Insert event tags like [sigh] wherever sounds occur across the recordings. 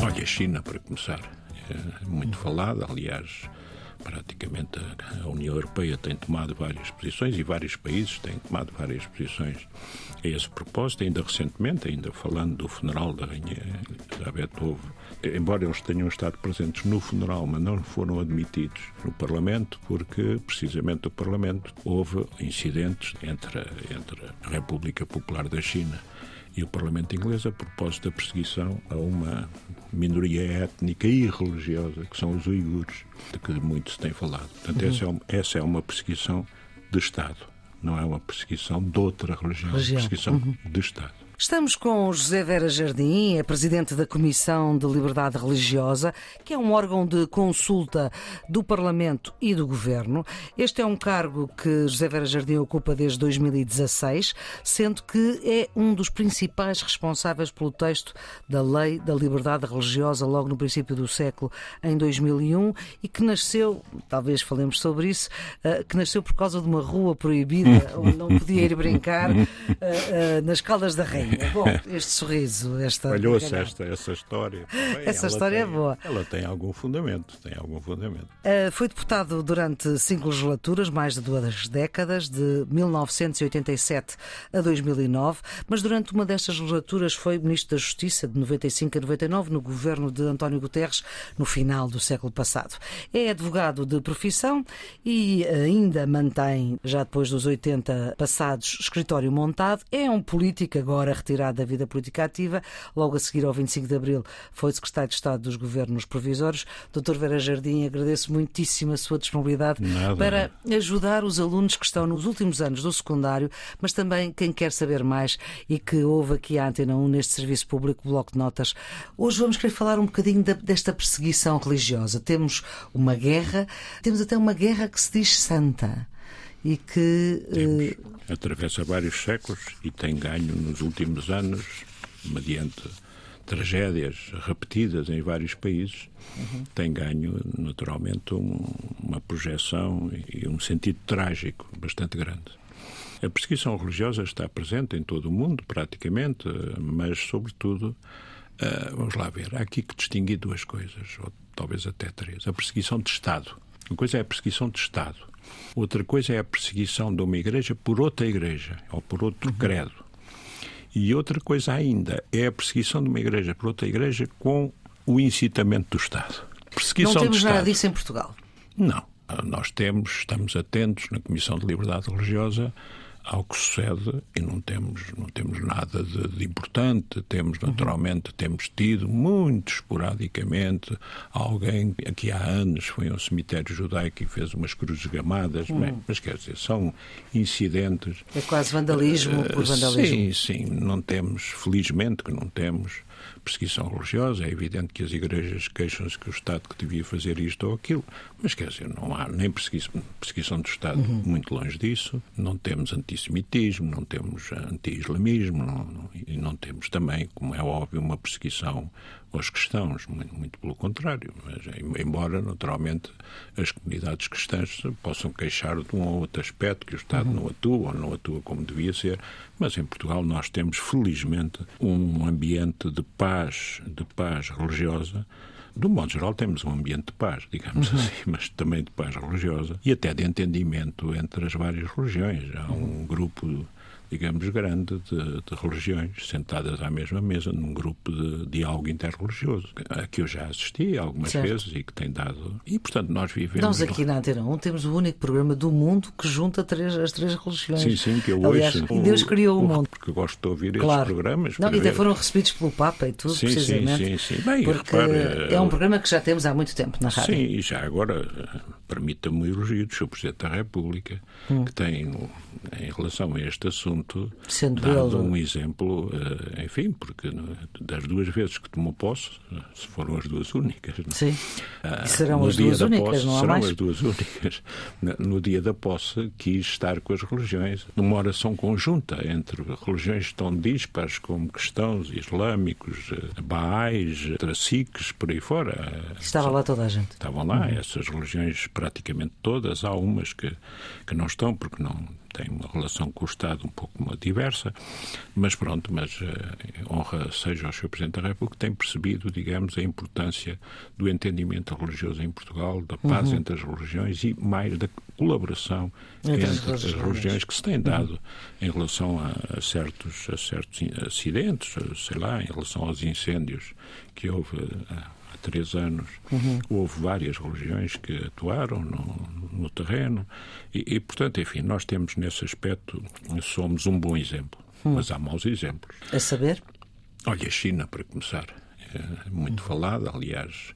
Olha, a China, para começar, é muito falada, aliás, praticamente a União Europeia tem tomado várias posições e vários países têm tomado várias posições a esse propósito. Ainda recentemente, ainda falando do funeral da Rainha Elizabeth, houve, embora eles tenham estado presentes no funeral, mas não foram admitidos no Parlamento, porque precisamente o Parlamento houve incidentes entre, entre a República Popular da China e o Parlamento inglês a propósito da perseguição a uma minoria étnica e religiosa, que são os uigures, de que muito se tem falado. Portanto, uhum. essa, é uma, essa é uma perseguição de Estado, não é uma perseguição de outra religião, é religião. perseguição uhum. de Estado. Estamos com José Vera Jardim, é presidente da Comissão de Liberdade Religiosa, que é um órgão de consulta do Parlamento e do Governo. Este é um cargo que José Vera Jardim ocupa desde 2016, sendo que é um dos principais responsáveis pelo texto da Lei da Liberdade Religiosa logo no princípio do século, em 2001, e que nasceu, talvez falemos sobre isso, eh, que nasceu por causa de uma rua proibida [laughs] onde não podia ir brincar eh, eh, nas Caldas da Rainha. É bom, [laughs] este sorriso, esta. Falhou-se esta, essa história. [laughs] Bem, essa história é tem, é boa. Ela tem algum fundamento, tem algum fundamento. Uh, foi deputado durante cinco legislaturas, mais de duas décadas, de 1987 a 2009, mas durante uma destas legislaturas foi Ministro da Justiça, de 95 a 99, no governo de António Guterres, no final do século passado. É advogado de profissão e ainda mantém, já depois dos 80 passados, escritório montado. É um político agora retirado da vida política ativa. Logo a seguir, ao 25 de abril, foi secretário de Estado dos Governos Provisórios. Doutor Vera Jardim, agradeço muitíssimo a sua disponibilidade Nada. para ajudar os alunos que estão nos últimos anos do secundário, mas também quem quer saber mais e que ouve aqui a Antena 1 neste serviço público Bloco de Notas. Hoje vamos querer falar um bocadinho desta perseguição religiosa. Temos uma guerra, temos até uma guerra que se diz santa e que. Temos, uh... atravessa vários séculos e tem ganho nos últimos anos, mediante tragédias repetidas em vários países, uhum. tem ganho naturalmente um, uma projeção e um sentido trágico bastante grande. A perseguição religiosa está presente em todo o mundo, praticamente, mas, sobretudo, uh, vamos lá ver, há aqui que distinguir duas coisas, ou talvez até três. A perseguição de Estado. Uma coisa é a perseguição de Estado, Outra coisa é a perseguição de uma igreja por outra igreja ou por outro uhum. credo. E outra coisa ainda é a perseguição de uma igreja por outra igreja com o incitamento do Estado. Perseguição Não temos nada disso em Portugal. Não. Nós temos, estamos atentos na Comissão de Liberdade Religiosa ao que sucede e não temos, não temos nada de, de importante. Temos, uhum. naturalmente, uhum. temos tido muito esporadicamente alguém que há anos foi a um cemitério judaico e fez umas cruzes gamadas, uhum. mas, mas, quer dizer, são incidentes. É quase vandalismo uh, por vandalismo. Sim, sim, não temos, felizmente que não temos perseguição religiosa. É evidente que as igrejas queixam-se que o Estado que devia fazer isto ou aquilo, mas quer dizer, não há nem perseguição, perseguição do Estado, uhum. muito longe disso. Não temos antissemitismo, não temos anti-islamismo não, não, e não temos também, como é óbvio, uma perseguição aos cristãos, muito, muito, pelo contrário. Mas, embora, naturalmente, as comunidades cristãs possam queixar de um ou outro aspecto que o Estado uhum. não atua ou não atua como devia ser, mas em Portugal nós temos, felizmente, um ambiente de paz, de paz religiosa do modo geral, temos um ambiente de paz, digamos uhum. assim, mas também de paz religiosa e até de entendimento entre as várias religiões. Há um grupo digamos, grande de, de, religiões sentadas à mesma mesa num grupo de diálogo interreligioso, a que eu já assisti algumas certo. vezes e que tem dado. E, portanto, nós vivemos. Nós aqui na Antena 1 temos o único programa do mundo que junta três, as três religiões. Sim, sim, que eu Aliás, ouço. E Deus criou o, o mundo. Porque gosto de ouvir claro. esses programas. Não, e até foram recebidos pelo Papa e tudo, sim, precisamente. Sim, sim, sim. Bem, porque é um programa que já temos há muito tempo na rádio. Sim, e já agora permita-me o elogio do Sr. Presidente da República, hum. que tem, em relação a este assunto, conjunto, Sendo dado ele- um exemplo, eh, enfim, porque no- das duas vezes que tomou posse, se foram as duas únicas, não é? Sim. Ah, E serão as duas únicas, posse, não há serão mais? as duas únicas. [laughs] No dia da posse, quis estar com as religiões, numa oração conjunta entre religiões tão dispares como cristãos, islâmicos, eh, baais, traciques, por aí fora. Estava lá toda a gente. Estavam lá essas religiões praticamente todas. Há umas que, que não estão porque não têm uma relação com o Estado um pouco diversa. Mas pronto, mas eh, honra seja ao Sr. Presidente da República que tem percebido, digamos, a importância do entendimento religioso em Portugal, da paz entre as religiões e mais da colaboração Entre entre, as as religiões. que se tem dado em relação a, a certos, a certos acidentes, sei lá, em relação aos incêndios que houve eh, há, há três anos. Houve várias religiões que atuaram no, no terreno e, e, portanto, enfim, nós temos nesse aspecto, somos um bom exemplo. Mas há maus exemplos. A saber? Olha, a China, para começar, é muito falada, aliás,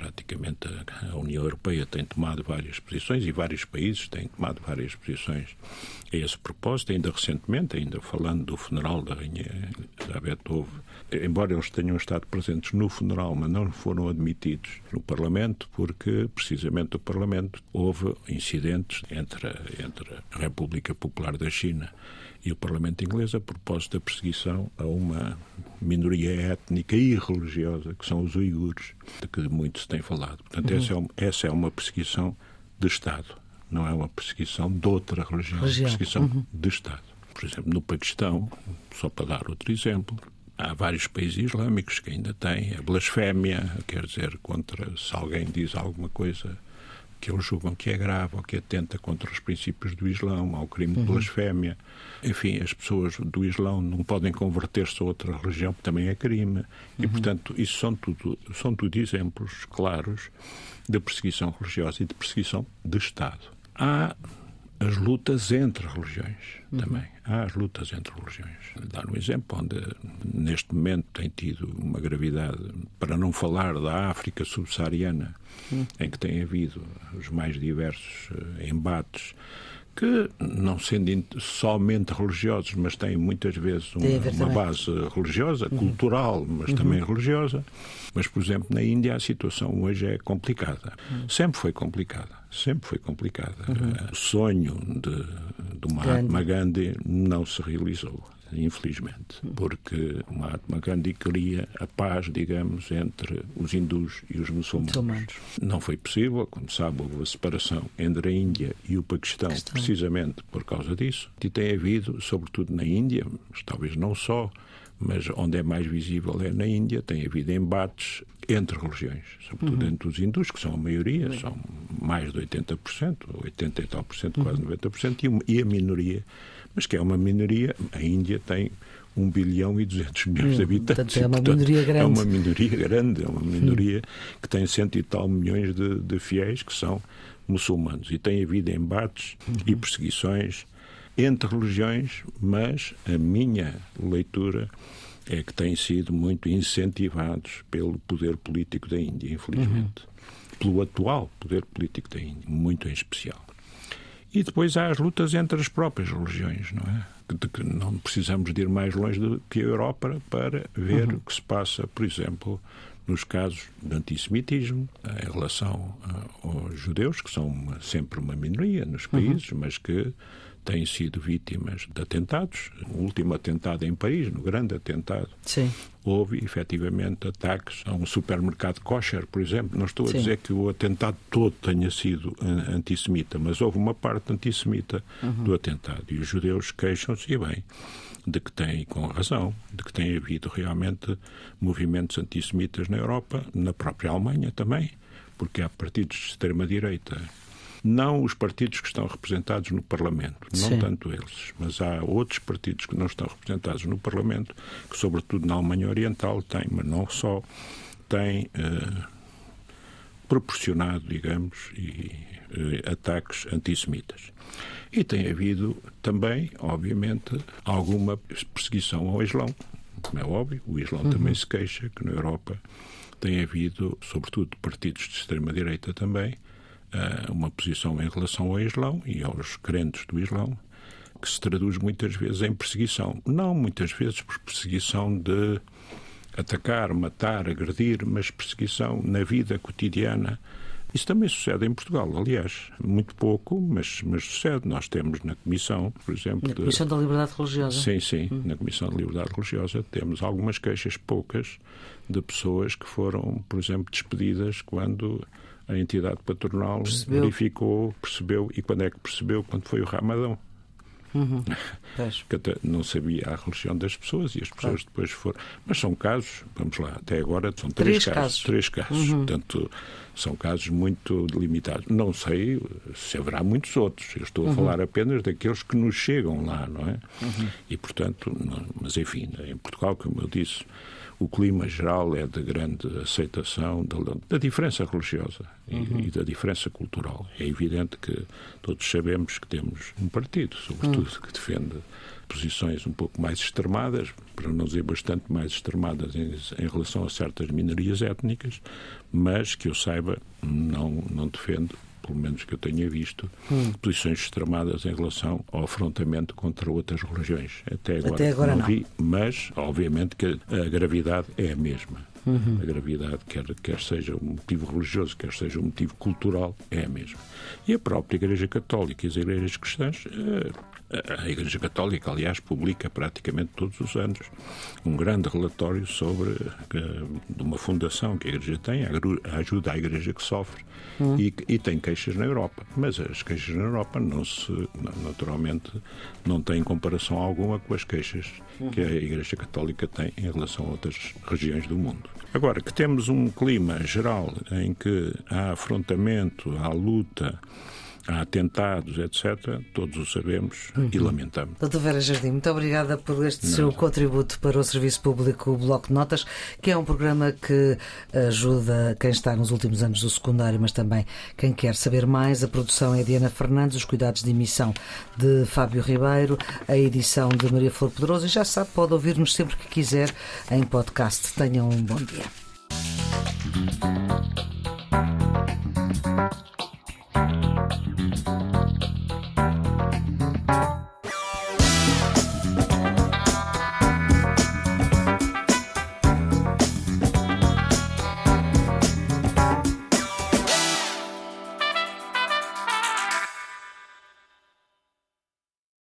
praticamente a- União Europeia tem tomado várias posições e vários países têm tomado várias posições a esse propósito, ainda recentemente, ainda falando do funeral da Rainha Elizabeth, houve, embora eles tenham estado presentes no funeral, mas não foram admitidos no Parlamento, porque precisamente no Parlamento houve incidentes entre, entre a República Popular da China e o Parlamento inglês a propósito da perseguição a uma minoria étnica e religiosa, que são os uigures, de que muito se tem falado. Portanto, essa, é uma, essa é uma perseguição de Estado, não é uma perseguição de outra religião, é uma perseguição de Estado. Por exemplo, no Paquistão, só para dar outro exemplo, há vários países islâmicos que ainda têm a blasfémia, quer dizer, contra se alguém diz alguma coisa que eles julgam que é grave ou que atenta contra os princípios do Islão, ao crime de blasfémia. Enfim, as pessoas do Islão não podem converter-se a outra religião, que também é crime. E, portanto, isso são tudo, são tudo exemplos claros de perseguição religiosa e de perseguição de Estado. Há as lutas entre religiões também. Há as lutas entre religiões. Dar um exemplo onde, neste momento, tem tido uma gravidade, para não falar da África subsaariana, em que tem havido os mais diversos eh, embates que, não sendo somente religiosos, mas têm muitas vezes uma, ver uma base religiosa, cultural, mas também religiosa. Mas, por exemplo, na Índia a situação hoje é complicada. Sempre foi complicada. Sempre foi complicada. O sonho de, do Mahatma Gandhi não se realizou. Infelizmente, porque Mahatma Gandhi queria a paz, digamos, entre os hindus e os muçulmanos. Muçulmanos. Não foi possível, como sabe, houve a separação entre a Índia e o Paquistão, precisamente por causa disso. E tem havido, sobretudo na Índia, mas talvez não só, mas onde é mais visível é na Índia, tem havido embates entre religiões, sobretudo entre os hindus, que são a maioria, são mais de 80%, 80 e tal por cento, quase 90%, e, e a minoria, mas que é uma minoria, a Índia tem 1 bilhão e 200 milhões de habitantes. portanto, é uma portanto, minoria É grande. uma minoria grande, é uma minoria que tem cento e tal milhões de, de fiéis que são muçulmanos. E tem havido embates e perseguições entre religiões, mas a minha leitura é que têm sido muito incentivados pelo poder político da Índia, infelizmente. Pelo atual poder político da Índia, muito em especial. E depois há as lutas entre as próprias religiões, não é? De que não precisamos de ir mais longe do que a Europa para ver o que se passa, por exemplo, nos casos de antissemitismo, em relação ah, aos judeus, que são uma- sempre uma minoria nos países, mas que têm sido vítimas de atentados. O último atentado em Paris, no grande atentado, Sim. houve efetivamente ataques a um supermercado kosher, por exemplo. Não estou a Sim. dizer que o atentado todo tenha sido an- antissemita, mas houve uma parte antissemita do atentado. E os judeus queixam-se, e bem, de que têm, com razão, de que tem havido realmente movimentos antissemitas na Europa, na própria Alemanha também, porque há partidos de extrema-direita. Não os partidos que estão representados no Parlamento, não Sim. tanto eles, mas há outros partidos que não estão representados no Parlamento, que, sobretudo na Alemanha Oriental, têm, mas não só, têm eh, proporcionado, digamos, e, eh, ataques antissemitas. E tem havido também, obviamente, alguma perseguição ao Islão, como é óbvio. O Islão também se queixa que na Europa tem havido, sobretudo de partidos de extrema-direita também, uma posição em relação ao Islão e aos crentes do Islão que se traduz muitas vezes em perseguição. Não muitas vezes por perseguição de atacar, matar, agredir, mas perseguição na vida cotidiana. Isso também sucede em Portugal, aliás. Muito pouco, mas, mas sucede. Nós temos na Comissão, por exemplo. Na Comissão de... da Liberdade Religiosa? Sim, sim. Hum. Na Comissão de Liberdade Religiosa temos algumas queixas, poucas, de pessoas que foram, por exemplo, despedidas quando a entidade patronal percebeu. verificou, percebeu. E quando é que percebeu? Quando foi o Ramadão. Uhum. que até não sabia a religião das pessoas e as pessoas claro. depois foram. Mas são casos, vamos lá, até agora são três, três casos, casos. Três casos. Uhum. Portanto, são casos muito limitados. Não sei se haverá muitos outros. Eu estou a uhum. falar apenas daqueles que nos chegam lá, não é? Uhum. E, portanto, não, mas enfim, em Portugal, como eu disse, o clima geral é de grande aceitação da, da diferença religiosa uhum. e, e, da diferença cultural. É evidente que todos sabemos que temos um partido, sobretudo, uhum. que defende posições um pouco mais extremadas, para não dizer bastante mais extremadas em, em, relação a certas minorias étnicas, mas que eu saiba não, não defende pelo menos que eu tenha visto, hum. posições extremadas em relação ao afrontamento contra outras religiões. Até agora, Até agora não, não, vi, mas obviamente que a gravidade é a mesma. Uhum. A gravidade, quer, quer seja um motivo religioso, quer seja um motivo cultural, é a mesma. E a própria Igreja Católica e as igrejas cristãs eh, a Igreja Católica, aliás, publica praticamente todos os anos um grande relatório sobre de uma fundação que a Igreja tem, ajuda à Igreja que sofre hum. e, e, tem queixas na Europa. Mas as queixas na Europa não se, naturalmente, não têm comparação alguma com as queixas hum. que a Igreja Católica tem em relação a outras regiões do mundo. Agora, que temos um clima geral em que há afrontamento, há luta, há atentados, etc., todos o sabemos uhum. e lamentamos. Doutor Vera Jardim, muito obrigada por este Não. seu contributo para o Serviço Público o Bloco de Notas, que é um programa que ajuda quem está nos últimos anos do secundário, mas também quem quer saber mais. A produção é Diana Fernandes, os cuidados de emissão de Fábio Ribeiro, a edição de Maria Flor Pedroso e já sabe, pode ouvir-nos sempre que quiser em podcast. Tenham um bom dia.